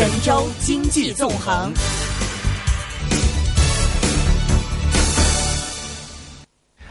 神州经济纵横。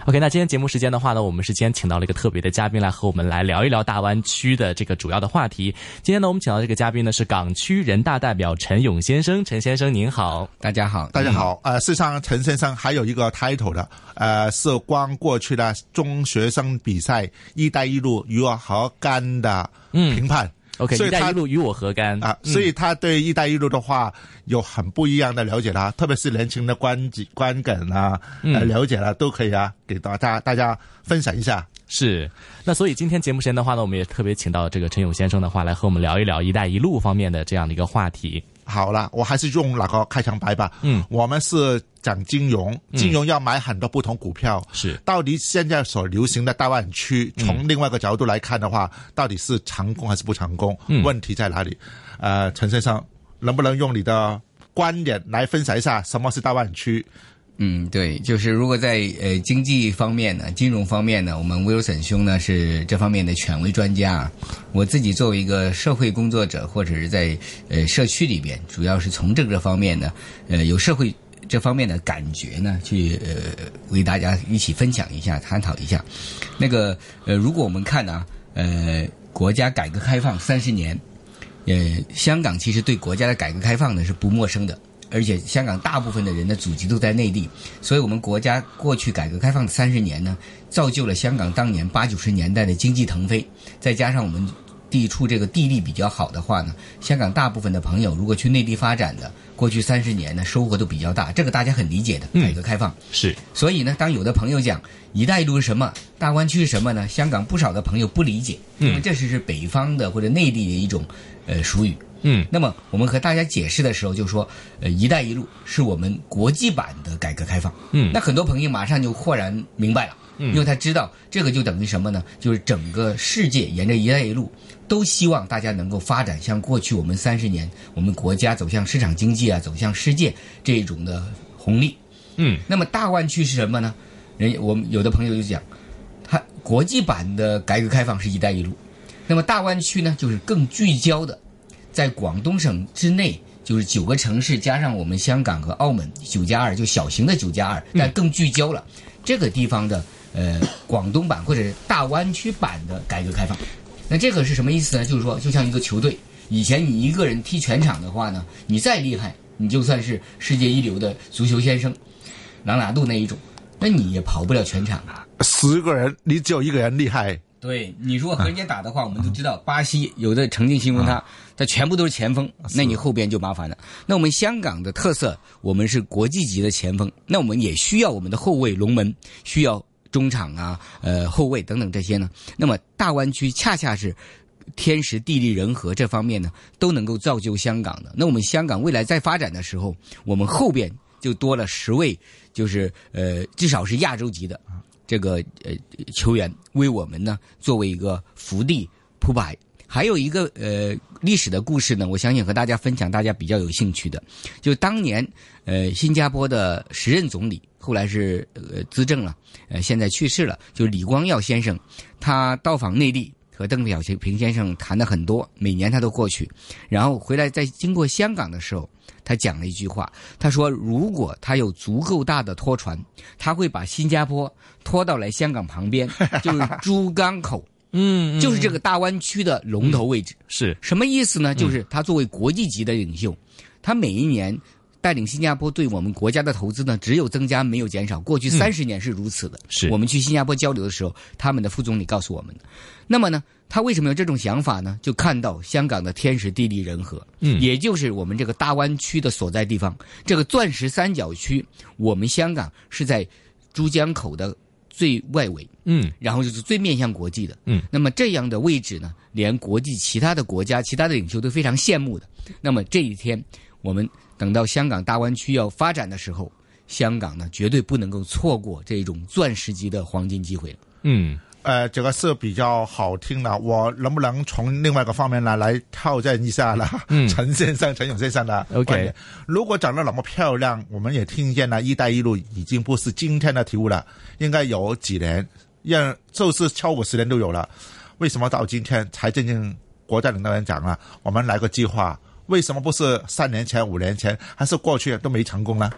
OK，那今天节目时间的话呢，我们是今天请到了一个特别的嘉宾来和我们来聊一聊大湾区的这个主要的话题。今天呢，我们请到这个嘉宾呢是港区人大代表陈勇先生，陈先生您好，大家好，大家好。呃，事实上，陈先生还有一个 title 的，呃，是光过去的中学生比赛“一带一路”与我何干的评判。OK，所以他一带一路与我何干啊？所以他对“一带一路”的话有很不一样的了解啦，特别是年轻的观观感啊，呃，了解了都可以啊，给大家大家分享一下。是，那所以今天节目时间的话呢，我们也特别请到这个陈勇先生的话来和我们聊一聊“一带一路”方面的这样的一个话题。好了，我还是用那个开场白吧。嗯，我们是讲金融，金融要买很多不同股票。是，到底现在所流行的大湾区，从另外一个角度来看的话，到底是成功还是不成功？嗯，问题在哪里？呃，陈先生，能不能用你的观点来分享一下什么是大湾区？嗯，对，就是如果在呃经济方面呢，金融方面呢，我们威尔森兄呢是这方面的权威专家。我自己作为一个社会工作者，或者是在呃社区里边，主要是从这个方面呢，呃有社会这方面的感觉呢，去呃为大家一起分享一下、探讨一下。那个呃，如果我们看呢，呃，国家改革开放三十年，呃，香港其实对国家的改革开放呢是不陌生的。而且香港大部分的人的祖籍都在内地，所以我们国家过去改革开放的三十年呢，造就了香港当年八九十年代的经济腾飞。再加上我们地处这个地利比较好的话呢，香港大部分的朋友如果去内地发展的，过去三十年呢收获都比较大，这个大家很理解的。改革开放是，所以呢，当有的朋友讲“一带一路”是什么，大湾区是什么呢？香港不少的朋友不理解，因为这是是北方的或者内地的一种呃俗语。嗯，那么我们和大家解释的时候就说，呃，“一带一路”是我们国际版的改革开放。嗯，那很多朋友马上就豁然明白了，嗯，因为他知道这个就等于什么呢？就是整个世界沿着“一带一路”都希望大家能够发展，像过去我们三十年我们国家走向市场经济啊，走向世界这种的红利。嗯，那么大湾区是什么呢？人我们有的朋友就讲，它国际版的改革开放是一带一路，那么大湾区呢，就是更聚焦的。在广东省之内，就是九个城市加上我们香港和澳门，九加二就小型的九加二，但更聚焦了这个地方的呃广东版或者大湾区版的改革开放。那这个是什么意思呢？就是说，就像一个球队，以前你一个人踢全场的话呢，你再厉害，你就算是世界一流的足球先生，朗拿度那一种，那你也跑不了全场啊。十个人，你只有一个人厉害。对你如果和人家打的话，我们都知道，巴西有的曾经形容他，他全部都是前锋，那你后边就麻烦了。那我们香港的特色，我们是国际级的前锋，那我们也需要我们的后卫龙门，需要中场啊，呃后卫等等这些呢。那么大湾区恰恰是天时地利人和这方面呢，都能够造就香港的。那我们香港未来在发展的时候，我们后边就多了十位，就是呃至少是亚洲级的。这个呃球员为我们呢作为一个福地铺排，还有一个呃历史的故事呢，我相信和大家分享，大家比较有兴趣的，就当年呃新加坡的时任总理，后来是呃资政了，呃现在去世了，就是李光耀先生，他到访内地和邓小平先生谈的很多，每年他都过去，然后回来在经过香港的时候。他讲了一句话，他说：“如果他有足够大的拖船，他会把新加坡拖到来香港旁边，就是珠江口，嗯，就是这个大湾区的龙头位置。是什么意思呢？就是他作为国际级的领袖，他每一年带领新加坡对我们国家的投资呢，只有增加没有减少。过去三十年是如此的。是我们去新加坡交流的时候，他们的副总理告诉我们的。那么呢？”他为什么有这种想法呢？就看到香港的天时地利人和，嗯，也就是我们这个大湾区的所在地方，这个钻石三角区，我们香港是在珠江口的最外围，嗯，然后就是最面向国际的，嗯，那么这样的位置呢，连国际其他的国家、其他的领袖都非常羡慕的。那么这一天，我们等到香港大湾区要发展的时候，香港呢绝对不能够错过这种钻石级的黄金机会。嗯。呃，这个是比较好听的。我能不能从另外一个方面呢来挑战一下呢？嗯，陈先生、陈勇先生的 OK。如果长得那么漂亮，我们也听见了“一带一路”已经不是今天的题目了，应该有几年，让就是超过十年都有了。为什么到今天才真正国家领导人讲了，我们来个计划，为什么不是三年前、五年前，还是过去都没成功呢？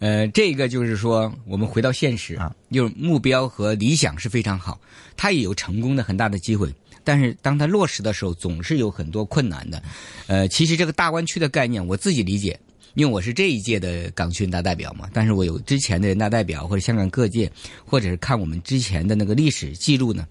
呃，这个就是说，我们回到现实啊，就是目标和理想是非常好，它也有成功的很大的机会。但是当它落实的时候，总是有很多困难的。呃，其实这个大湾区的概念，我自己理解，因为我是这一届的港区人大代表嘛。但是我有之前的人大代表或者香港各界，或者是看我们之前的那个历史记录呢。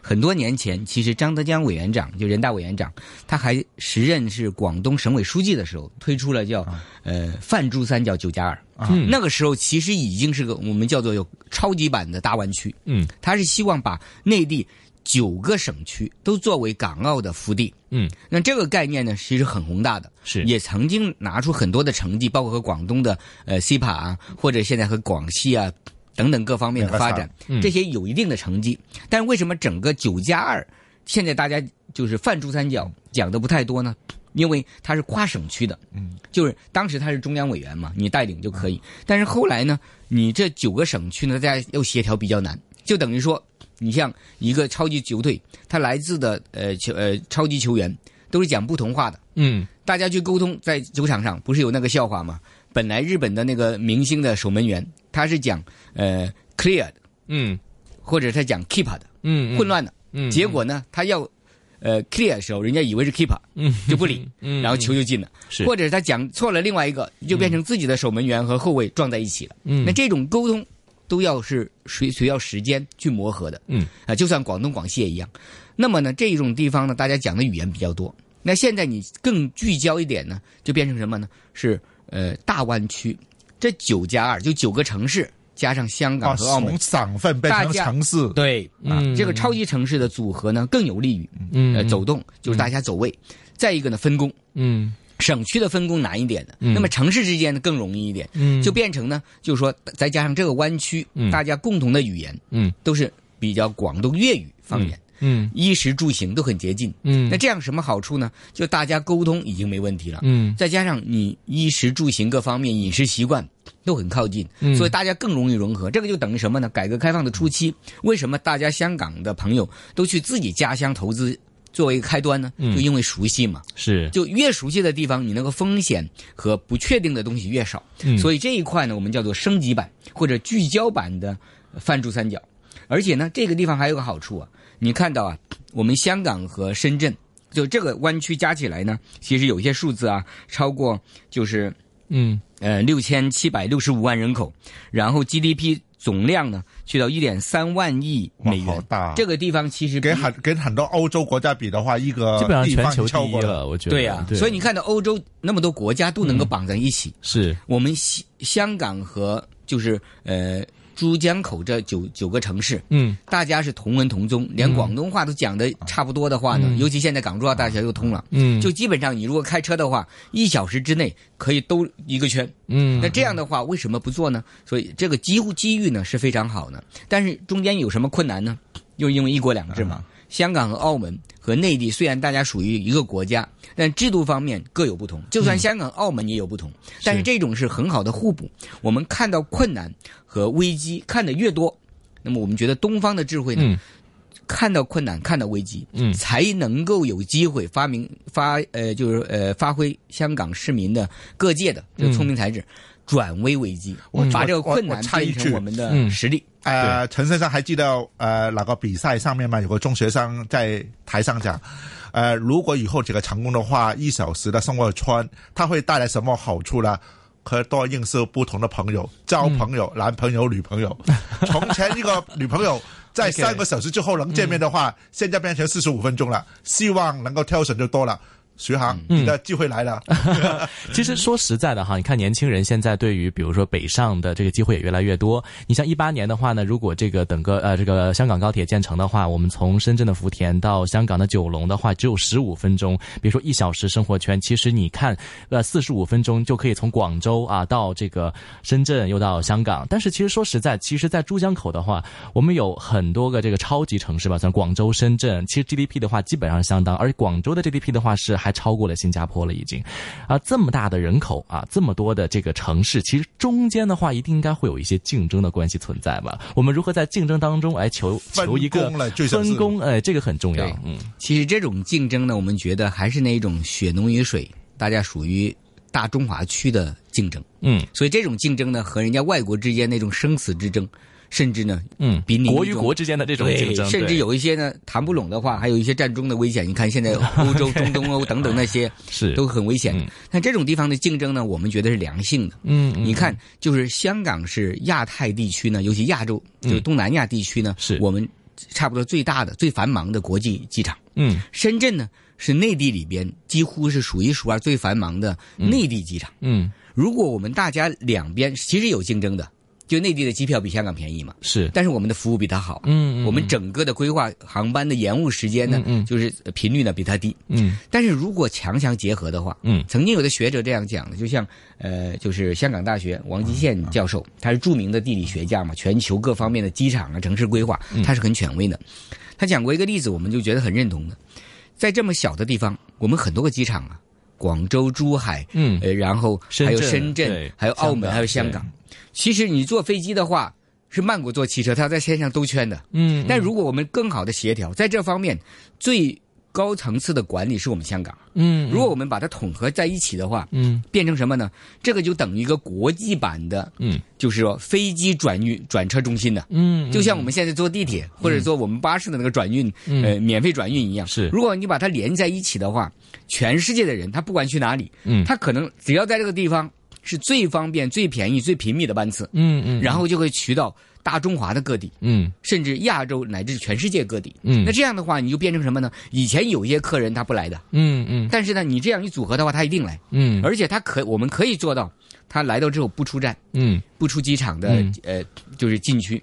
很多年前，其实张德江委员长就人大委员长，他还时任是广东省委书记的时候，推出了叫呃泛珠三角九加二。嗯。那个时候其实已经是个我们叫做有超级版的大湾区。嗯。他是希望把内地九个省区都作为港澳的腹地。嗯，那这个概念呢，其实很宏大的，是。也曾经拿出很多的成绩，包括和广东的呃 CPA 啊，或者现在和广西啊等等各方面的发展，嗯这些有一定的成绩。但是为什么整个九加二现在大家就是泛珠三角讲的不太多呢？因为它是跨省区的，嗯，就是当时他是中央委员嘛，你带领就可以。但是后来呢，你这九个省区呢，大家又协调比较难，就等于说，你像一个超级球队，他来自的呃球呃超级球员都是讲不同话的，嗯大家去沟通，在球场上不是有那个笑话吗？本来日本的那个明星的守门员，他是讲呃 clear 的，嗯或者他讲 keep 的，嗯，混乱的。嗯，结果呢，他要呃 clear 的时候，人家以为是 keeper，嗯就不理，嗯，然后球就进了。是或者是他讲错了另外一个，就变成自己的守门员和后卫撞在一起了。嗯那这种沟通都要是随需要时间去磨合的。嗯啊，就算广东、广西也一样。那么呢，这种地方呢，大家讲的语言比较多。那现在你更聚焦一点呢，就变成什么呢？是呃大湾区，这九加二就九个城市加上香港啊，和澳门从，省份变成大家城市，对啊，嗯这个超级城市的组合呢更有利于嗯。呃走动，就是大家走位。再一个呢，分工，嗯。省区的分工难一点的，嗯。那么城市之间呢更容易一点，嗯。就变成呢，就是说再加上这个湾区，嗯。大家共同的语言嗯。都是比较广东粤语方言，嗯。衣食住行都很接近。嗯。那这样什么好处呢？就大家沟通已经没问题了，嗯。再加上你衣食住行各方面饮食习惯都很靠近，嗯所以大家更容易融合。这个就等于什么呢？改革开放的初期，为什么大家香港的朋友都去自己家乡投资作为一个开端呢？嗯就因为熟悉嘛。是就越熟悉的地方，你那个风险和不确定的东西越少。嗯所以这一块呢，我们叫做升级版或者聚焦版的泛珠三角。而且呢，这个地方还有个好处啊，你看到啊，我们香港和深圳就这个湾区加起来呢，其实有一些数字啊，超过就是嗯。呃六千七百六十五万人口，然后 GDP 总量呢去到一点三万亿美元。好大。这个地方其实跟很跟很多欧洲国家比的话，一个基本上全球超过第一了，我觉得。对呀、所以你看到欧洲那么多国家都能够绑在一起，是。我们香香港和就是呃珠江口这九九个城市，嗯大家是同文同宗，连广东话都讲的差不多的话呢，嗯尤其现在港珠澳大桥又通了。嗯就基本上，你如果开车的话，一小时之内可以兜一个圈。嗯那这样的话，为什么不做呢？所以这个机会机遇呢是非常好的，但是中间有什么困难呢？又因为一国两制嘛。香港和澳门和内地虽然大家属于一个国家，但制度方面各有不同。就算香港、澳门也有不同，但是这种是很好的互补。我们看到困难和危机看得越多，那么我们觉得东方的智慧呢，嗯。看到困难，看到危机，嗯。才能够有机会发明发呃，就是呃，发挥香港市民的各界的这个聪明才智，转危为机，我把这个困难变成我们的嗯实力。呃，陈先生还记得呃哪个比赛上面吗？有个中学生在台上讲，呃，如果以后这个成功的话，一小时的生活圈，它会带来什么好处呢？可以多认识不同的朋友，交朋友，男朋友、女朋友。从前一个女朋友在三个小时之后能见面的话，现在变成四十五分钟了。希望能够挑选就多了。徐航，你的机会来了。其实说实在的哈，你看年轻人现在对于比如说北上的这个机会也越来越多。你像一八年的话呢，如果这个整个呃这个香港高铁建成的话，我们从深圳的福田到香港的九龙的话，只有十五分钟。比如说一小时生活圈，其实你看呃四十五分钟就可以从广州啊到这个深圳又到香港。但是其实说实在，其实在珠江口的话，我们有很多个这个超级城市吧，像广州、深圳，其实 GDP 的话基本上相当，而广州的 GDP 的话是还超过了新加坡了已经。啊，这么大的人口啊，这么多的这个城市，其实中间的话一定应该会有一些竞争的关系存在吧？我们如何在竞争当中来求求一个分工？哎，这个很重要。嗯其实这种竞争呢，我们觉得还是那一种血浓于水，大家属于大中华区的竞争，嗯所以这种竞争呢，和人家外国之间那种生死之争，甚至呢，嗯，比你国与国之间的这种竞争，甚至有一些呢谈不拢的话，还有一些战争的危险。你看现在 欧洲、中东欧等等那些 是都很危险嗯。但这种地方的竞争呢，我们觉得是良性的。嗯，嗯你看，就是香港是亚太地区呢，尤其亚洲，就是东南亚地区呢，嗯是我们差不多最大的、最繁忙的国际机场。嗯深圳呢是内地里边几乎是数一数二最繁忙的内地机场。嗯如果我们大家两边其实有竞争的，就内地的机票比香港便宜嘛，是。但是我们的服务比它好。嗯嗯我们整个的规划航班的延误时间呢，嗯嗯。就是频率呢比它低。嗯。但是如果强强结合的话，嗯。曾经有的学者这样讲的，就像呃，就是香港大学王吉宪教授，他是著名的地理学家嘛，全球各方面的机场啊、城市规划，嗯。他是很权威的。他讲过一个例子，我们就觉得很认同的，在这么小的地方，我们很多个机场啊，广州、珠海，嗯呃，然后还有深圳还有澳门，还有香港。其实你坐飞机的话，是曼谷坐汽车，它在天上兜圈的。嗯，但如果我们更好的协调，在这方面最高层次的管理是我们香港。嗯，如果我们把它统合在一起的话，嗯。变成什么呢？这个就等于一个国际版的，嗯，就是说飞机转运转车中心的。嗯，就像我们现在坐地铁或者坐我们巴士的那个转运，嗯。呃，免费转运一样。是。如果你把它连在一起的话，全世界的人他不管去哪里，嗯。他可能只要在这个地方是最方便、最便宜、最频密的班次，嗯嗯，然后就会去到大中华的各地，嗯。甚至亚洲乃至全世界各地。嗯。那这样的话，你就变成什么呢？以前有一些客人他不来的，嗯嗯。但是呢，你这样一组合的话，他一定来，嗯，而且他可我们可以做到，他来到之后不出站，嗯。不出机场的、嗯。呃，就是禁区。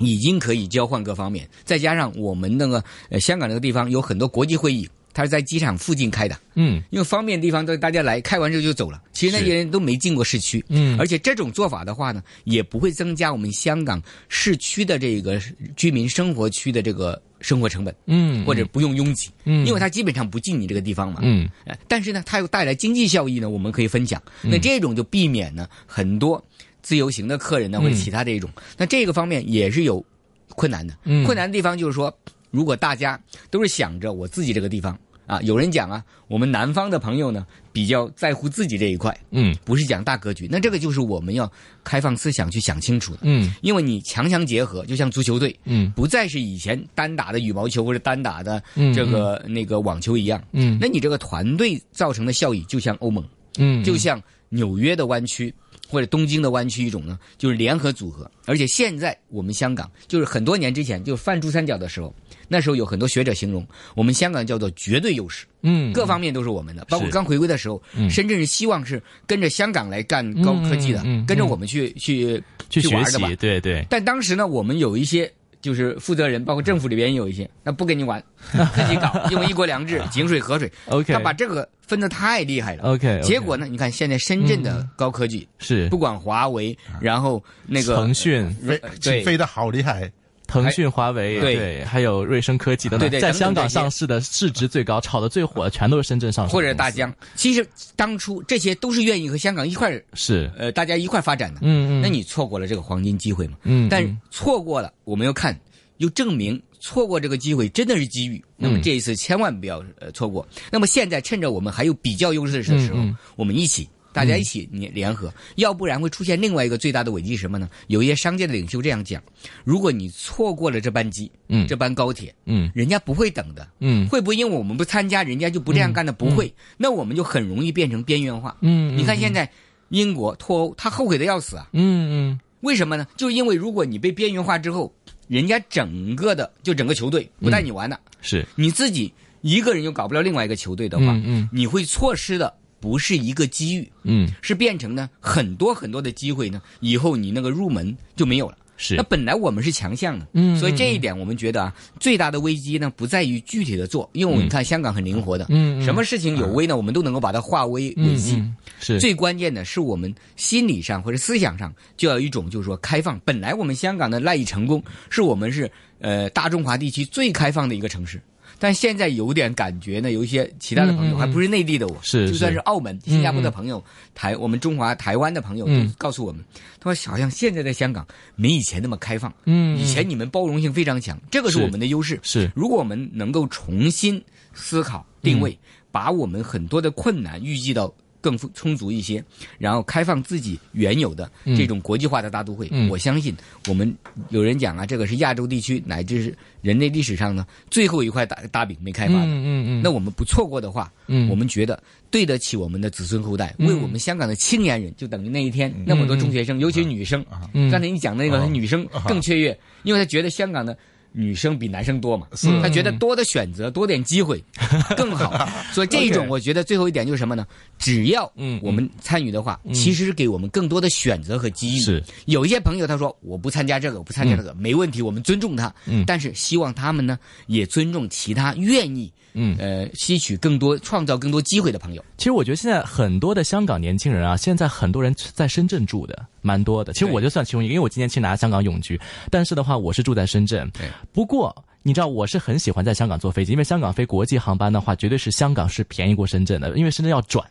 已经可以交换各方面，再加上我们那个呃香港那个地方有很多国际会议，它是在机场附近开的，嗯因为方便的地方都大家来，开完之后就走了。其实那些人都没进过市区，嗯而且这种做法的话呢，也不会增加我们香港市区的这个居民生活区的这个生活成本，嗯，或者不用拥挤，嗯因为它基本上不进你这个地方嘛。嗯呃但是呢，它又带来经济效益呢，我们可以分享。那这种就避免呢很多自由行的客人呢，或者其他这一种。那这个方面也是有困难的。嗯困难的地方就是说，如果大家都是想着我自己这个地方啊，有人讲啊，我们南方的朋友呢比较在乎自己这一块，嗯不是讲大格局。那这个就是我们要开放思想去想清楚的。嗯因为你强强结合，就像足球队，嗯不再是以前单打的羽毛球或者单打的嗯这个那个网球一样。嗯，那你这个团队造成的效益，就像欧盟，嗯就像纽约的湾区或者东京的湾区一种呢，就是联合组合。而且现在我们香港，就是很多年之前，就是泛珠三角的时候，那时候有很多学者形容我们香港叫做绝对优势，嗯。各方面都是我们的。包括刚回归的时候，嗯。深圳是希望是跟着香港来干高科技的，嗯嗯嗯。跟着我们去去去学玩的吧，。对对，但当时呢，我们有一些就是负责人，包括政府里边也有一些，那不跟你玩，自己搞，因为一国两制，井水河水，OK。他把这个分的太厉害了。OK，结果呢，你看现在深圳的高科技，是。不管华为，然后那个腾讯、呃对。飞的好厉害，腾讯、华为，对对，还有瑞声科技等等，对对在香港上市的市值最高、炒的最火的，全都是深圳上市或者大疆，其实当初这些都是愿意和香港一块是，呃大家一块发展的。嗯嗯，那你错过了这个黄金机会嘛？嗯，但嗯错过了，我们要看，又证明错过这个机会真的是机遇。那嗯么这一次千万不要呃错过。那么现在趁着我们还有比较优势的时候，嗯嗯我们一起。大家一起联联合，要不然会出现另外一个最大的危机是什么呢？有一些商界的领袖这样讲：如果你错过了这班机，嗯这班高铁，嗯人家不会等的。嗯会不会因为我们不参加，人家就不这样干的？不会，那我们就很容易变成边缘化。嗯，你看现在英国脱欧，他后悔的要死啊！嗯嗯为什么呢？就因为如果你被边缘化之后，人家整个的就整个球队不带你玩了，是，你自己一个人又搞不了另外一个球队的话，嗯嗯你会错失的不是一个机遇，嗯是变成呢很多很多的机会呢，以后你那个入门就没有了。是那，本来我们是强项的，嗯所以这一点我们觉得啊，最大的危机呢不在于具体的做，因为我们看香港很灵活的，嗯嗯什么事情有危呢，我们都能够把它化危为机。是，最关键的是我们心理上或者思想上就要一种就是说开放。本来我们香港的赖以成功，是我们是呃大中华地区最开放的一个城市，但现在有点感觉呢，有一些其他的朋友，还不是内地的我，是就算是是澳门、新加坡的朋友，台我们中华台湾的朋友嗯。都告诉我们，他说好像现在在香港没以前那么开放，嗯以前你们包容性非常强，这个是是。我们的优势。是。如果我们能够重新思考定位，把我们很多的困难预计到更充足一些，然后开放自己原有的这种国际化的大都会，嗯我相信我们有人讲啊，这个是亚洲地区乃至是人类历史上呢最后一块大大饼没开发的。嗯嗯嗯，那我们不错过的话，嗯我们觉得对得起我们的子孙后代，嗯为我们香港的青年人，就等于那一天那么多中学生，尤其是女生，嗯刚才你讲的那个女生更雀跃，因为她觉得香港的。女生比男生多嘛，他觉得多的选择，多点机会 更好。所以这一种我觉得最后一点就是什么呢？只要嗯我们参与的话，其实是给我们更多的选择和机遇。是有一些朋友他说我不参加这个，我不参加这个，没问题，我们尊重他。嗯但是希望他们呢也尊重其他愿意嗯。呃吸取更多、创造更多机会的朋友。其实我觉得现在很多的香港年轻人啊，现在很多人在深圳住的蛮多的。其实我就算其中一个，因为我今年去拿香港永居，但是的话我是住在深圳。对，不过你知道我是很喜欢在香港坐飞机，因为香港飞国际航班的话，绝对是香港是便宜过深圳的，因为深圳要转。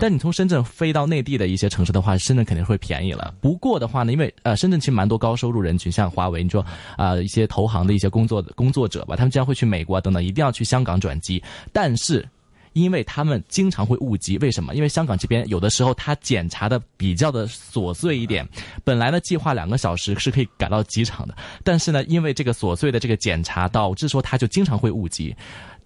但你从深圳飞到内地的一些城市的话，深圳肯定会便宜了。不过的话呢，因为呃深圳其实蛮多高收入人群，像华为，你说啊、呃一些投行的一些工作工作者吧，他们经常会去美国啊等等，一定要去香港转机，但是。因为他们经常会误机，为什么？因为香港这边有的时候他检查的比较的琐碎一点，本来呢计划两个小时是可以赶到机场的，但是呢因为这个琐碎的这个检查，导致说他就经常会误机。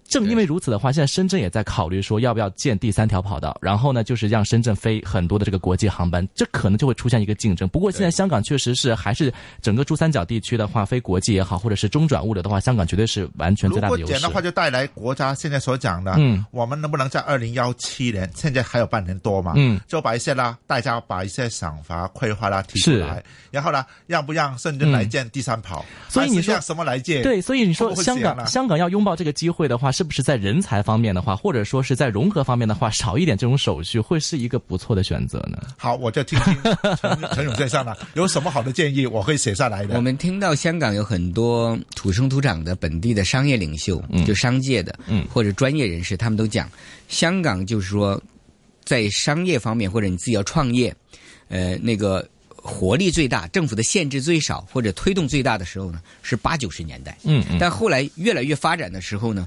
正因为如此的话，现在深圳也在考虑说要不要建第三条跑道，然后呢，就是让深圳飞很多的这个国际航班，这可能就会出现一个竞争。不过现在香港确实是还是整个珠三角地区的话，飞国际也好，或者是中转物流的话，香港绝对是完全如最大的优势。果减的。话，就带来国家现在所讲的，嗯，我们能不能在二零幺七年，现在还有半年多嘛，嗯，就把一些啦，大家把一些想法、规划啦提出来，然后呢，让不让深圳来建第三跑？所以你说什么来建？对，所以你说香港香港要拥抱这个机会的话，是不是在人才方面的话，或者说是在融合方面的话，少一点这种手续，会是一个不错的选择呢？好，我就听听陈 陈勇先生了，有什么好的建议，我会写下来的。我们听到香港有很多土生土长的本地的商业领袖，就商界的，嗯或者专业人士，他们都讲，香港就是说，在商业方面或者你自己要创业，呃，那个活力最大，政府的限制最少或者推动最大的时候呢，是八九十年代。嗯嗯但后来越来越发展的时候呢，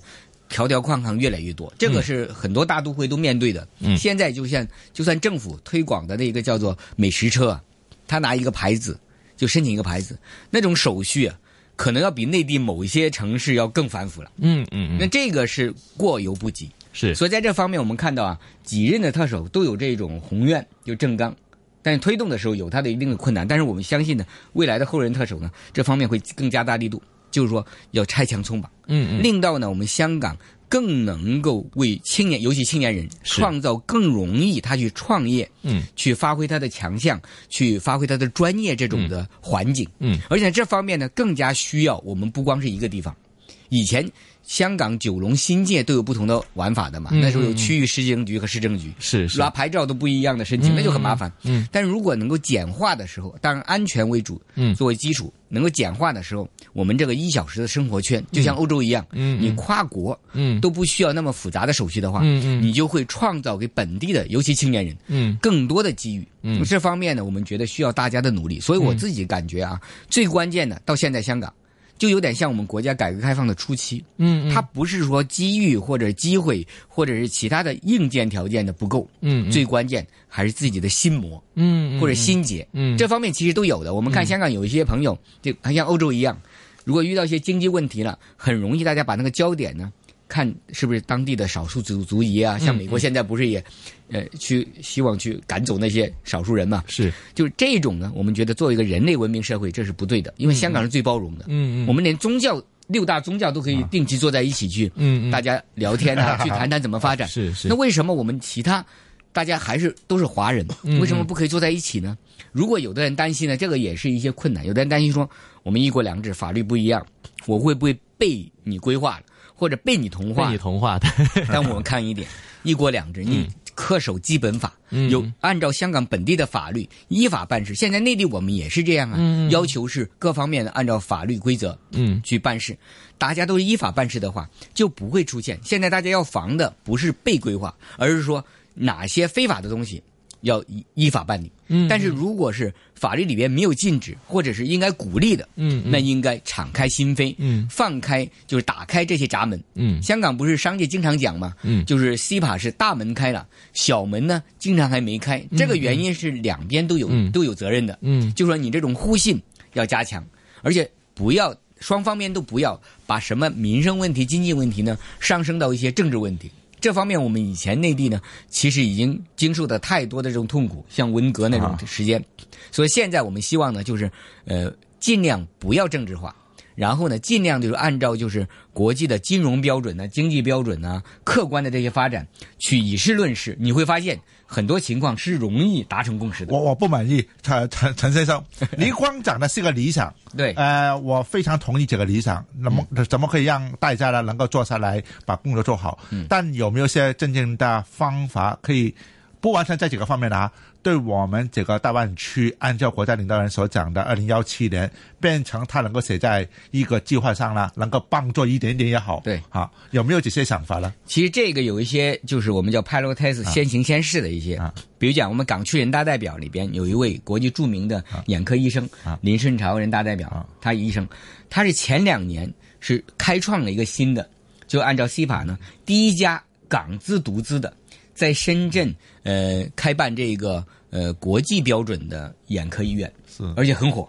条条框框越来越多，这个是很多大都会都面对的。嗯现在就像就算政府推广的那个叫做美食车啊，他拿一个牌子就申请一个牌子，那种手续啊，可能要比内地某一些城市要更繁复了。嗯嗯嗯，那这个是过犹不及。是所以在这方面，我们看到啊，几任的特首都有这种宏愿，就正纲，但是推动的时候有它的一定的困难。但是我们相信呢，未来的后任特首呢，这方面会更加大力度，就是说要拆墙松绑，嗯嗯。令到呢我们香港更能够为青年，尤其青年人创造更容易他去创业，嗯。去发挥他的强项，去发挥他的专业这种的环境。嗯。而且这方面呢，更加需要我们不光是一个地方。以前香港九龙新界都有不同的玩法的嘛，嗯那时候有区域市政局和市政局，是是。拿牌照都不一样的申请，嗯那就很麻烦。嗯但如果能够简化的时候，当然安全为主，嗯。作为基础，能够简化的时候，我们这个一小时的生活圈，就像欧洲一样，嗯你跨国嗯。都不需要那么复杂的手续的话，嗯嗯。你就会创造给本地的，尤其青年人，嗯。更多的机遇。嗯。这方面呢，我们觉得需要大家的努力。所以我自己感觉啊，最关键的到现在香港，就有点像我们国家改革开放的初期，嗯它不是说机遇或者机会或者是其他的硬件条件的不够，嗯最关键还是自己的心魔嗯或者心结。嗯这方面其实都有的。我们看香港有一些朋友，就还像欧洲一样，如果遇到一些经济问题了，很容易大家把那个焦点呢。看是不是当地的少数族族裔啊？像美国现在不是也，呃，去希望去赶走那些少数人嘛？是就是这种呢，我们觉得作为一个人类文明社会，这是不对的，因为香港是最包容的。嗯嗯我们连宗教六大宗教都可以定期坐在一起去，嗯嗯大家聊天啊，去谈谈怎么发展。是是那为什么我们其他大家还是都是华人，嗯为什么不可以坐在一起呢？如果有的人担心呢，这个也是一些困难。有的人担心说，我们一国两制法律不一样，我会不会被你规划了，或者被你同化被你？同化的，但我们看一点，一国两制，你恪守基本法，嗯有按照香港本地的法律依法办事。现在内地我们也是这样啊，嗯要求是各方面的按照法律规则嗯去办事。大家都是依法办事的话，就不会出现现在大家要防的不是被规划，而是说哪些非法的东西要依依法办理。嗯但是如果是法律里边没有禁止，或者是应该鼓励的，嗯嗯那应该敞开心扉，嗯放开就是打开这些闸门。嗯香港不是商界经常讲嘛？嗯就是 CPA 是大门开了，小门呢经常还没开。这个原因是两边都有、嗯都有责任的。嗯就说你这种互信要加强，而且不要双方面都不要把什么民生问题、经济问题呢上升到一些政治问题。这方面我们以前内地呢，其实已经经受的太多的这种痛苦，像文革那种时间，所以现在我们希望呢，就是呃尽量不要政治化。然后呢，尽量就是按照就是国际的金融标准呢、经济标准呢、客观的这些发展去以事论事，你会发现很多情况是容易达成共识的。我我不满意，陈陈陈先生，你光讲的是个理想，对，呃，我非常同意这个理想。那么怎么可以让大家呢能够坐下来把工作做好？但有没有一些真正的方法可以？不完全在几个方面啊，对我们这个大湾区，按照国家领导人所讲的，二零幺七年变成它能够写在一个计划上了，能够帮助一点点也好。对。好，有没有这些想法呢？其实这个有一些就是我们叫 pilot test 先行先试的一些，啊。比如讲我们港区人大代表里边有一位国际著名的眼科医生、啊。林顺潮人大代表，啊。他医生，他是前两年是开创了一个新的，就按照 CPA 呢，第一家港资独资的，在深圳呃开办这个呃国际标准的眼科医院，是而且很火。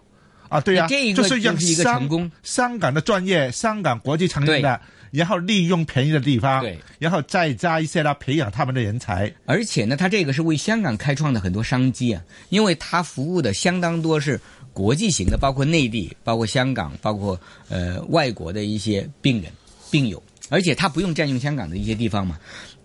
啊，对呀、这一个就是让就是一个成功香港的专业，香港国际承认的，然后利用便宜的地方，对，然后再加一些呢，培养他们的人才。而且呢，他这个是为香港开创的很多商机啊，因为他服务的相当多是国际型的，包括内地、包括香港、包括呃外国的一些病人、病友，而且他不用占用香港的一些地方嘛。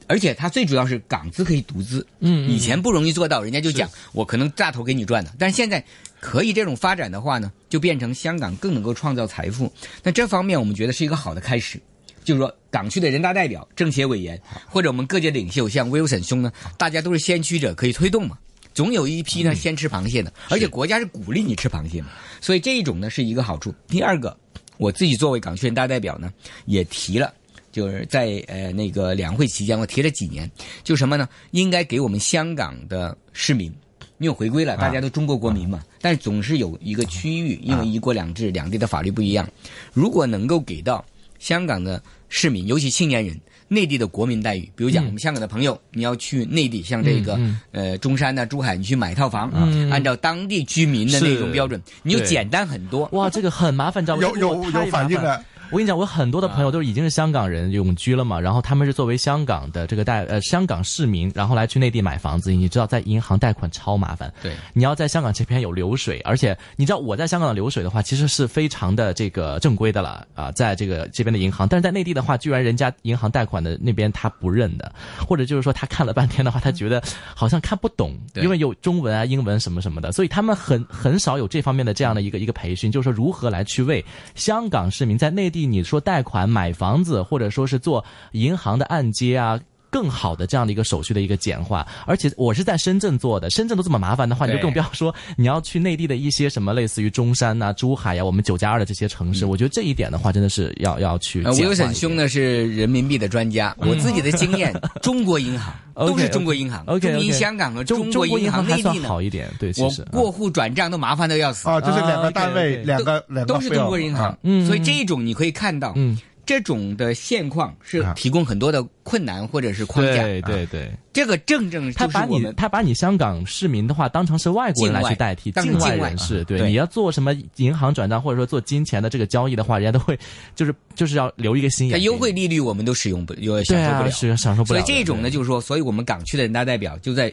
而且它最主要是港资可以独资，嗯嗯以前不容易做到，人家就讲我可能大头给你赚的，但是现在可以这种发展的话呢，就变成香港更能够创造财富。那这方面我们觉得是一个好的开始。就是说，港区的人大代表、政协委员，或者我们各界领袖，像 Wilson 兄呢，大家都是先驱者，可以推动嘛。总有一批呢先吃螃蟹的，而且国家是鼓励你吃螃蟹嘛，所以这一种呢是一个好处。第二个，我自己作为港区人大代表呢，也提了，就是在呃那个两会期间，我提了几年，就什么呢？应该给我们香港的市民。因为回归了，大家都中国国民嘛，但是总是有一个区域，因为一国两制，两地的法律不一样。如果能够给到香港的市民，尤其青年人，内地的国民待遇，比如讲我们香港的朋友，你要去内地，像这个、嗯呃中山呐、珠海，你去买套房，嗯按照当地居民的那种标准，你就简单很多。哇，这个很麻烦，知道吗？有有有反应了。我跟你讲，我很多的朋友都是已经是香港人永居了嘛，然后他们是作为香港的这个代呃香港市民，然后来去内地买房子。你知道，在银行贷款超麻烦。对，你要在香港这边有流水，而且你知道我在香港的流水的话，其实是非常的这个正规的了啊、在这个这边的银行，但是在内地的话，居然人家银行贷款的那边他不认的，或者就是说他看了半天的话，他觉得好像看不懂，对因为有中文啊、英文什么什么的，所以他们很很少有这方面的这样的一个一个培训，就是说如何来去为香港市民在内地你说贷款买房子，或者说是做银行的按揭啊。更好的这样的一个手续的一个简化，而且我是在深圳做的，深圳都这么麻烦的话，你就更不要说你要去内地的一些什么类似于中山呐、珠海呀、我们九加二的这些城市，我觉得这一点的话，真的是要要去呃，简化一点。威尔森兄呢是人民币的专家，我自己的经验，中国银行都是中国银行中银香港和中国国银还算行内地呢，好一点，对，其我实过户转账都麻烦的要死。啊，就是两个单位两个两个都是中国银行。啊，嗯。所以这种你可以看到，嗯，这种的现况是啊提供很多的困难或者是框架。对对对，这个正正他把你他把你香港市民的话当成是外国人来去代替境外人士，对，对你要做什么银行转账或者说做金钱的这个交易的话，人家都会就是就是要留一个心眼。它优惠利率我们都使用不，有享受不了。是享受不所了所。以这种呢，就是说，所以我们港区的人大代表就在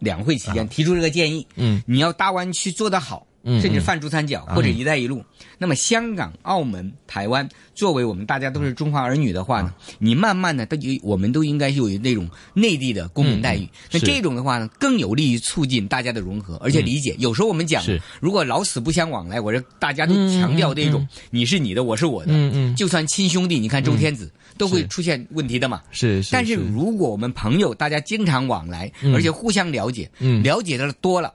两会期间提出这个建议，嗯你要大湾区做得好，嗯甚至泛珠三角或者“一带一路”。那么香港、澳门、台湾作为我们大家都是中华儿女的话呢，你慢慢的，都有我们都应该有那种内地的公民待遇。那这种的话呢，更有利于促进大家的融合，而且理解。有时候我们讲，如果老死不相往来，我这大家都强调这种你是你的，我是我的，就算亲兄弟，你看周天子都会出现问题的嘛。是是，但是如果我们朋友大家经常往来，嗯而且互相了解，嗯了解的多了，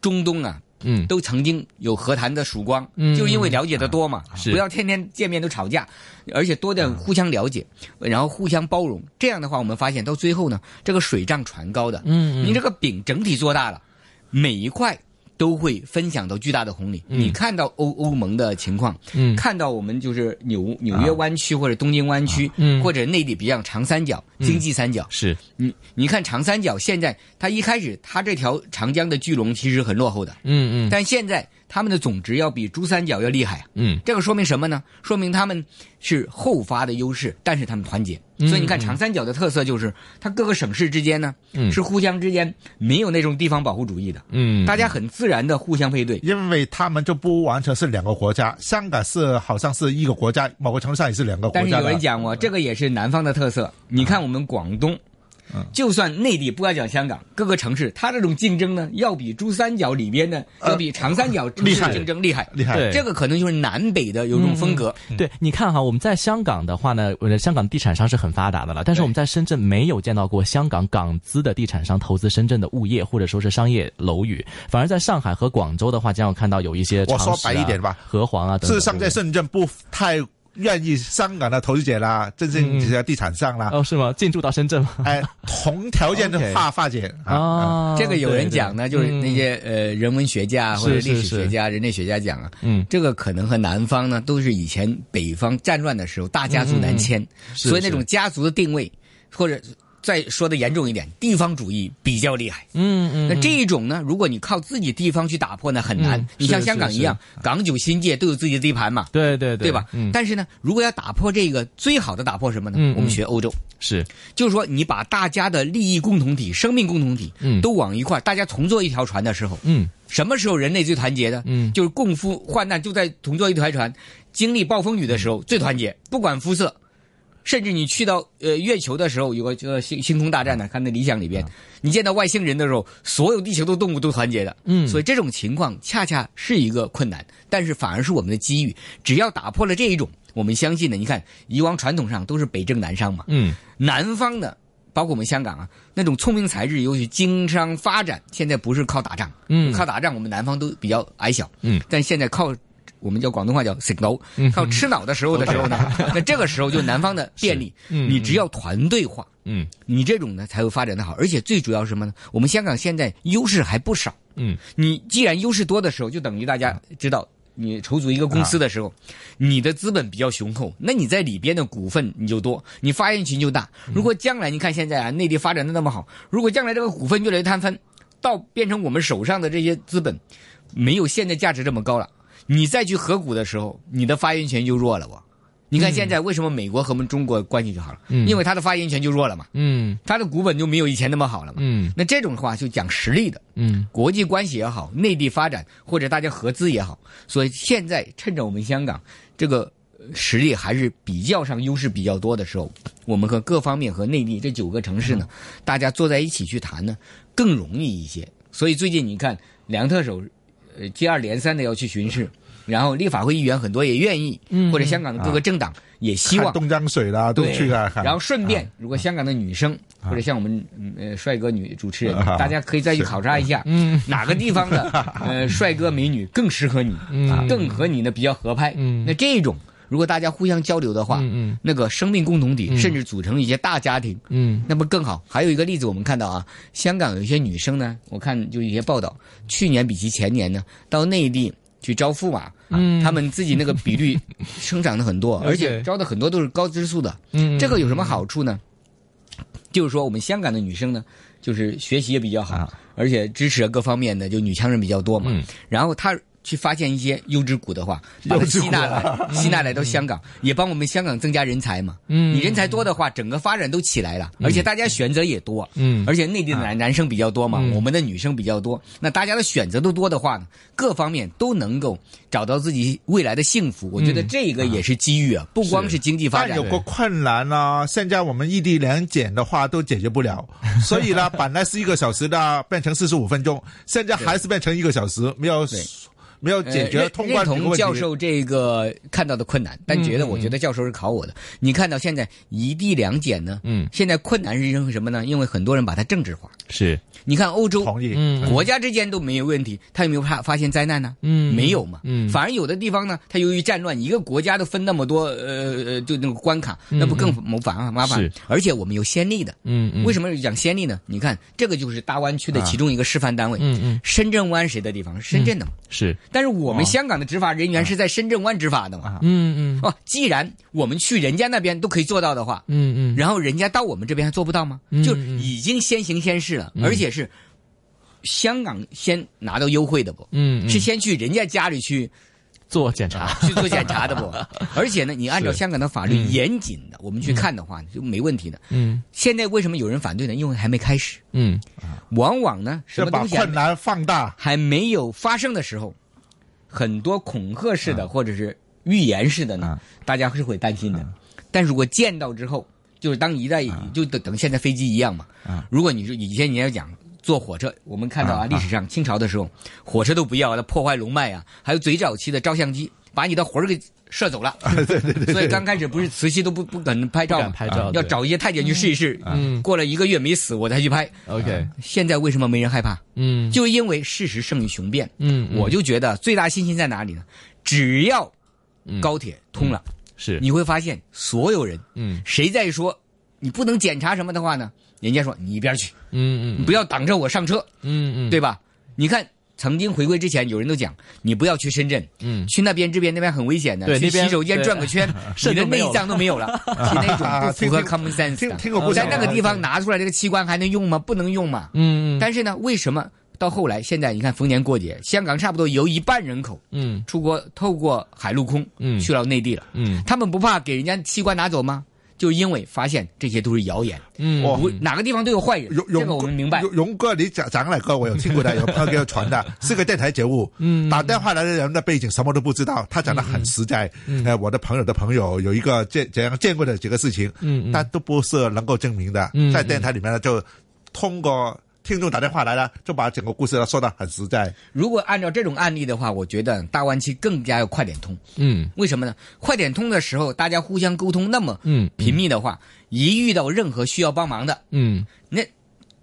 中东啊。嗯。都曾经有和谈的曙光，嗯。就是因为了解的多嘛，是。不要天天见面都吵架，而且多点互相了解，然后互相包容，这样的话，我们发现到最后呢，这个水涨船高的，嗯嗯。你这个饼整体做大了，每一块都会分享到巨大的红利。你看到欧欧盟的情况，嗯。看到我们就是纽纽约湾区或者东京湾区，嗯。或者内地，比如讲长三角、经济三角，是。你你看长三角现在，它一开始它这条长江的巨龙其实很落后的，嗯嗯。但现在他们的总值要比珠三角要厉害。嗯这个说明什么呢？说明他们是后发的优势，但是他们团结。嗯所以你看，长三角的特色就是它各个省市之间呢，嗯是互相之间没有那种地方保护主义的，嗯，大家很自然的互相配对。因为他们就不完全是两个国家，香港是好像是一个国家，某个程度上也是两个国家但是有人。讲过，这个也是南方的特色。你看我们广东。嗯就算内地不要讲香港，各个城市，它这种竞争呢，要比珠三角里边呢，呃要比长三角城市竞争厉害。厉害对这个可能就是南北的有这种风格。对，你看哈，我们在香港的话呢，呃香港地产商是很发达的了，但是我们在深圳没有见到过香港港资的地产商投资深圳的物业或者说是商业楼宇，反而在上海和广州的话，将要看到有一些我说白一点吧和黄啊等等。事实上，在深圳不太愿意香港的投资者啦，真正这些地产商啦，哦，是吗？进驻到深圳吗？哎，同条件的 化发展啊。啊，这个有人讲呢，对就是那些呃人文学家或者历史学家、人类学家讲啊，嗯。这个可能和南方呢都是以前北方战乱的时候大家族南迁，是所以那种家族的定位，或者再说的严重一点，地方主义比较厉害。嗯嗯，那这一种呢，如果你靠自己地方去打破呢，很难。嗯你像香港一样，港九新界都有自己的地盘嘛，对对对对吧？嗯，但是呢，如果要打破这个，最好的打破什么呢？我们学欧洲。是就是说，你把大家的利益共同体、生命共同体，嗯都往一块，大家同坐一条船的时候，嗯什么时候人类最团结的？嗯就是共赴患难，就在同坐一条船，经历暴风雨的时候最团结，不管肤色。甚至你去到呃月球的时候，有个叫星星空大战呢，看那理想里边，你见到外星人的时候，所有地球的动物都团结的。嗯所以这种情况恰恰是一个困难，但是反而是我们的机遇。只要打破了这一种，我们相信呢，你看以往传统上都是北征南商嘛，嗯南方的，包括我们香港啊，那种聪明才智，尤其经商发展，现在不是靠打仗，嗯靠打仗我们南方都比较矮小，嗯，但现在靠。我们叫广东话叫“醒脑嗯”，靠吃脑的时候的时候呢，那这个时候就南方的便利，嗯你只要团队化，嗯。你这种呢才会发展的好，而且最主要是什么呢？我们香港现在优势还不少，嗯。你既然优势多的时候，就等于大家知道，你筹组一个公司的时候，你的资本比较雄厚，那你在里边的股份你就多，你发言权就大。如果将来你看现在啊，内地发展的那么好，如果将来这个股份越来越摊分，到变成我们手上的这些资本没有现在价值这么高了，你再去合股的时候，你的发言权就弱了我。你看现在为什么美国和我们中国关系就好了？嗯因为他的发言权就弱了嘛，嗯它的股本就没有以前那么好了嘛。嗯那这种的话就讲实力的，嗯国际关系也好，内地发展或者大家合资也好，所以现在趁着我们香港这个呃实力还是比较上优势比较多的时候，我们和各方面和内地这九个城市呢，大家坐在一起去谈呢，更容易一些。所以最近你看，梁特首呃接二连三的要去巡视。然后立法会议员很多也愿意，嗯或者香港的各个政党也希望。看东江水啦，都对，去然后顺便，如果香港的女生或者像我们嗯呃帅哥女主持人，啊。大家可以再去考察一下，嗯。哪个地方的呃 帅哥美女更适合你，啊，更和你呢比较合拍。嗯。那这种如果大家互相交流的话，嗯那个生命共同体，甚至组成一些大家庭，嗯那不更好。还有一个例子，我们看到啊，香港有一些女生呢，我看就一些报道，去年比起前年呢，到内地去招驸马，嗯他们自己那个比率 生长的很多，而且招的很多都是高知素的。嗯这个有什么好处呢？就是说，我们香港的女生呢，就是学习也比较好，啊而且支持各方面的，就女强人比较多嘛。嗯然后她去发现一些优质股的话，把它吸纳来，吸纳来到香港，也帮我们香港增加人才嘛。嗯你人才多的话，整个发展都起来了，而且大家选择也多。嗯而且内地的男男生比较多嘛，嗯我们的女生比较多，那大家的选择都多的话呢，各方面都能够找到自己未来的幸福。我觉得这个也是机遇啊，不光是经济发展但有。个困难呢，现在我们异地两检的话都解决不了，所以呢，本来是一个小时的变成四十五分钟，现在还是变成一个小时，没有对没有解决通关同。教授这个看到的困难，但觉得我觉得教授是考我的。你看到现在一地两检呢，嗯现在困难是因为什么呢？因为很多人把它政治化。是你看欧洲嗯国家之间都没有问题，他有没有怕发现灾难呢？嗯没有嘛。嗯反而有的地方呢，他由于战乱，一个国家都分那么多呃呃，就那个关卡，嗯那不更麻烦麻烦是？而且我们有先例的。嗯嗯为什么讲先例呢？你看，这个就是大湾区的其中一个示范单位。嗯嗯深圳湾谁的地方？深圳的嘛。是但是我们香港的执法人员是在深圳湾执法的嘛？嗯嗯哦，既然我们去人家那边都可以做到的话，嗯嗯。然后人家到我们这边还做不到吗？嗯就已经先行先试了，而且是香港先拿到优惠的不？嗯是先去人家家里去做检查去做检查的不？而且呢，你按照香港的法律嗯。严谨的，我们去看的话就没问题的。嗯。现在为什么有人反对呢？因为还没开始，嗯。往往呢什是把么东西还困难放大。还没有发生的时候，很多恐吓式的或者是预言式的呢啊，大家是会担心的。但如果见到之后，就是当一代就等等现在飞机一样嘛啊。如果你说以前你要讲坐火车，我们看到啊，啊历史上清朝的时候，火车都不要了，破坏龙脉啊，还有最早期的照相机，把你的魂儿给射走了。对对对。所以刚开始不是慈禧都不不肯拍照拍照要找一些太监去试一试。嗯过了一个月没死，我才去拍。OK 现在为什么没人害怕？嗯就因为事实胜于雄辩。嗯我就觉得最大信心在哪里呢？只要高铁通了，是你会发现所有人，嗯谁在说你不能检查什么的话呢？人家说你一边去，嗯嗯你不要挡着我上车，嗯嗯对吧？你看。曾经回归之前，有人都讲你不要去深圳，嗯。去那边这边那边很危险的，去洗手间转个圈，你的内脏都没有了，是那种不符合 common sense 在那个地方拿出来这个器官还能用吗？不能用嘛。嗯嗯。但是呢，为什么到后来现在你看逢年过节，香港差不多有一半人口嗯。出国透过海陆空嗯。去到内地了，嗯。他们不怕给人家器官拿走吗？就是因为发现这些都是谣言，嗯哦不哪个地方都有坏人，勇这个我们明白。勇勇哥，你讲讲哪个我有听过的，有朋友给我传的，是个电台节目。嗯打电话来的人的背景什么都不知道，他讲的很实在。嗯呃，我的朋友的朋友有一个见怎样见过的几个事情，嗯嗯但都不是能够证明的嗯。在电台里面呢，就通过听众打电话来了，就把整个故事说的很实在。如果按照这种案例的话，我觉得大湾区更加要快点通。嗯为什么呢？快点通的时候，大家互相沟通那么嗯频密的话，一遇到任何需要帮忙的，嗯那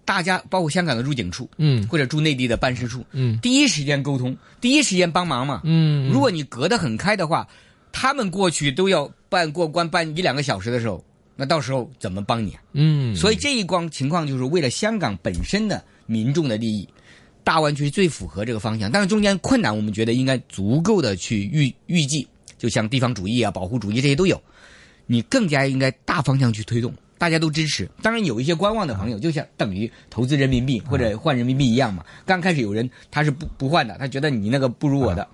大家包括香港的入境处嗯或者驻内地的办事处，嗯第一时间沟通，第一时间帮忙嘛。嗯如果你隔得很开的话，他们过去都要办过关办一两个小时的时候，那到时候怎么帮你啊？嗯所以这一光情况就是为了香港本身的民众的利益，大湾区最符合这个方向。但是中间困难，我们觉得应该足够的去预预计，就像地方主义啊、保护主义这些都有，你更加应该大方向去推动。大家都支持，当然有一些观望的朋友，就像等于投资人民币或者换人民币一样嘛。刚开始有人他是不不换的，他觉得你那个不如我的，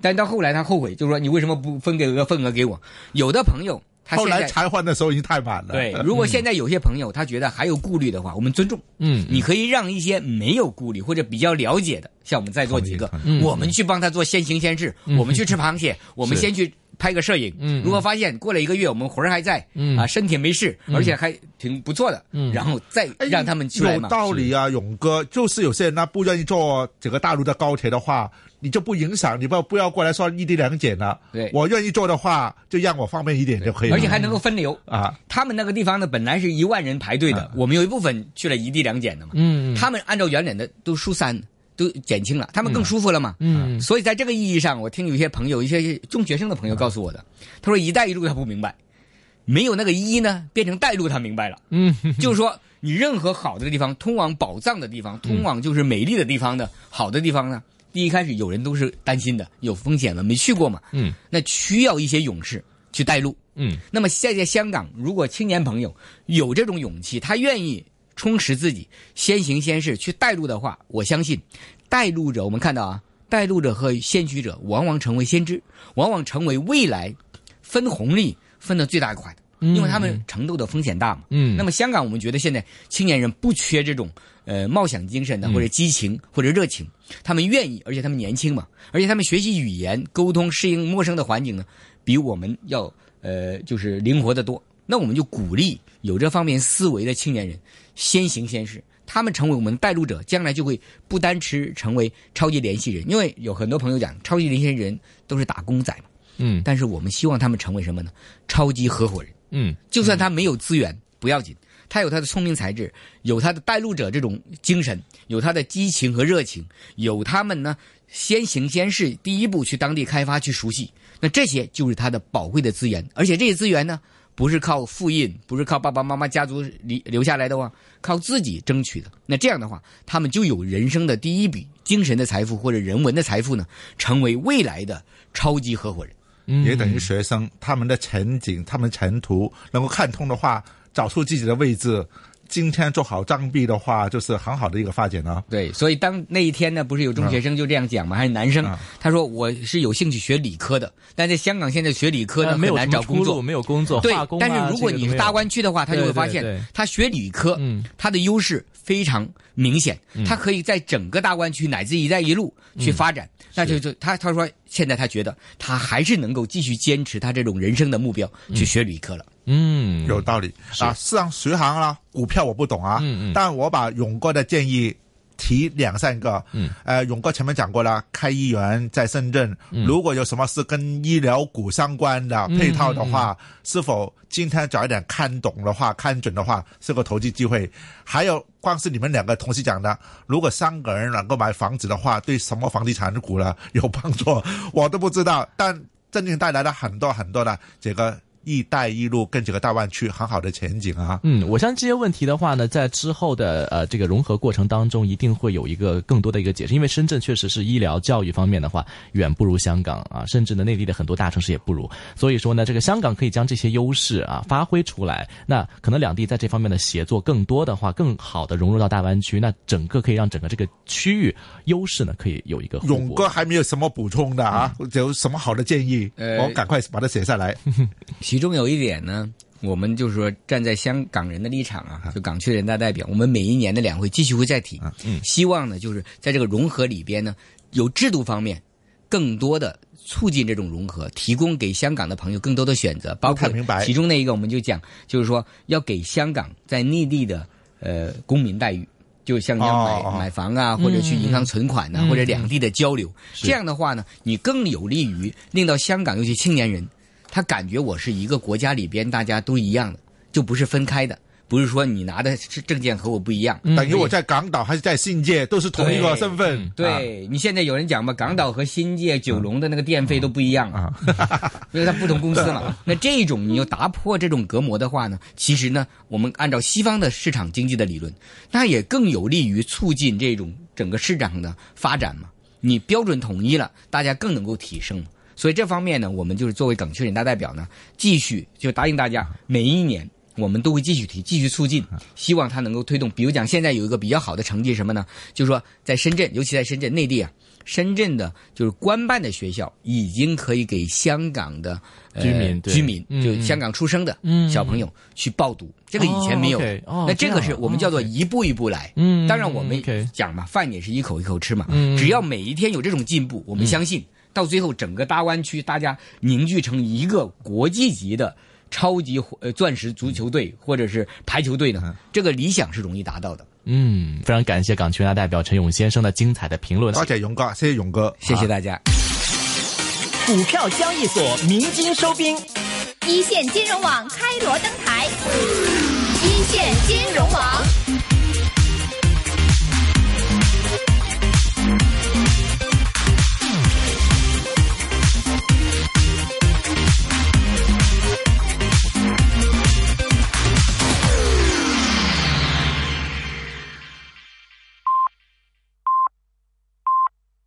但到后来他后悔，就说你为什么不分给个份额给我？有的朋友他后来才换的时候已经太晚了。对，如果现在有些朋友他觉得还有顾虑的话，我们尊重。嗯你可以让一些没有顾虑或者比较了解的，像我们在座几个我们去帮他做先行先试，我们去吃螃蟹，我们先去拍个摄影。嗯如果发现过了一个月我们魂儿还在，嗯啊身体没事，而且还挺不错的，嗯然后再哎让他们出来有嘛。道理啊，勇哥，就是有些人他不愿意坐整个大陆的高铁的话，你就不影响，你不要不要过来说异地两检了。对我愿意做的话，就让我方便一点就可以了。而且还能够分流。啊，他们那个地方呢，本来是一万人排队的，我们有一部分去了一地两检的嘛。嗯他们按照原来的都疏散，都减轻了，他们更舒服了嘛。嗯所以在这个意义上，我听有些朋友、一些中学生的朋友告诉我的，他说“一带一路”他不明白，没有那个“一”呢，变成带路他明白了。嗯就是说，你任何好的地方，通往宝藏的地方，通往就是美丽的地方的好的地方呢，第一开始有人都是担心的，有风险的，没去过嘛。嗯那需要一些勇士去带路。嗯那么现在香港，如果青年朋友有这种勇气，他愿意充实自己，先行先试去带路的话，我相信带路者，我们看到啊，带路者和先驱者往往成为先知，往往成为未来分红利分的最大一块的，因为他们承受的风险大嘛。嗯。那么香港，我们觉得现在青年人不缺这种呃冒险精神的，或者激情或者热情，他们愿意，而且他们年轻嘛，而且他们学习语言、沟通、适应陌生的环境呢，比我们要呃就是灵活得多。那我们就鼓励有这方面思维的青年人先行先试，他们成为我们的带路者，将来就会不单吃成为超级联系人，因为有很多朋友讲超级联系人都是打工仔嘛，嗯。但是我们希望他们成为什么呢？超级合伙人。嗯就算他没有资源不要紧，他有他的聪明才智，有他的带路者这种精神，有他的激情和热情，有他们呢先行先试，第一步去当地开发去熟悉，那这些就是他的宝贵的资源，而且这些资源呢。不是靠复印，不是靠爸爸妈妈家族留留下来的话，靠自己争取的。那这样的话，他们就有人生的第一笔精神的财富或者人文的财富呢，成为未来的超级合伙人。嗯，也等于学生他们的前景、他们前途能够看通的话，找出自己的位置，今天做好账壁的话，就是很好的一个发展啊。对，所以当那一天呢，不是有中学生就这样讲吗？还是男生啊？他说我是有兴趣学理科的，但在香港现在学理科呢呃没有找工作。没有工作，对但是如果你是大湾区的话，他就会发现他学理科，嗯他的优势非常明显，他可以在整个大湾区乃至“一带一路”去发展。那就就他他说现在他觉得他还是能够继续坚持他这种人生的目标，去学理科了。嗯。有道理。啊。事实上，随行啦，股票我不懂啊，嗯嗯。但我把勇哥的建议提两三个。嗯，呃，勇哥前面讲过了，开医院在深圳，嗯如果有什么是跟医疗股相关的配套的话，是否今天早一点看懂的话、看准的话，是个投机机会。还有，光是你们两个同时讲的，如果三个人能够买房子的话，对什么房地产股呢有帮助，我都不知道。但真正带来了很多很多的这个“一带一路”跟这个大湾区很好的前景啊。嗯，我相信这些问题的话呢，在之后的呃这个融合过程当中，一定会有一个更多的一个解释。因为深圳确实是医疗教育方面的话，远不如香港啊，甚至呢内地的很多大城市也不如。所以说呢，这个香港可以将这些优势啊发挥出来，那可能两地在这方面的协作更多的话，更好的融入到大湾区，那整个可以让整个这个区域优势呢可以有一个勇哥还没有什么补充的啊？有什么好的建议？呃我赶快把它写下来。其中有一点呢，我们就是说站在香港人的立场啊，就港区人大代表，我们每一年的两会继续会再提，嗯。希望呢就是在这个融合里边呢，有制度方面更多的促进这种融合，提供给香港的朋友更多的选择，包括太明白。其中那一个我们就讲，就是说要给香港在内地的呃公民待遇。就像你要买、买房啊，或者去银行存款呐、嗯。或者两地的交流，是。这样的话呢，你更有利于令到香港尤其青年人，他感觉我是一个国家里边大家都一样的，就不是分开的，不是说你拿的是证件和我不一样。等于我在港岛还是在新界，都是同一个身份。啊对你现在有人讲嘛，港岛和新界、九龙的那个电费都不一样啊，因为它不同公司嘛。那这种你要打破这种隔膜的话呢，其实呢，我们按照西方的市场经济的理论，那也更有利于促进这种整个市场的发展嘛。你标准统一了，大家更能够提升嘛。所以这方面呢，我们就是作为港区人大代表呢，继续就答应大家，每一年我们都会继续提，继续促进，希望它能够推动。比如讲，现在有一个比较好的成绩是什么呢？就是说，在深圳，尤其在深圳内地啊，深圳的就是官办的学校已经可以给香港的、呃、居民居民，嗯就香港出生的嗯小朋友去报读，这个以前没有。那这个是我们叫做哦一步一步来。嗯当然我们讲嘛，饭也是一口一口吃嘛。嗯只要每一天有这种进步，我们相信、到最后整个大湾区大家凝聚成一个国际级的超级呃钻石足球队或者是排球队呢，这个理想是容易达到的。嗯，非常感谢港区人大代表陈勇先生的精彩的评论。多谢勇哥，谢谢勇哥，谢谢大家。股票交易所鸣金收兵，一线金融网开锣登台，一线金融网。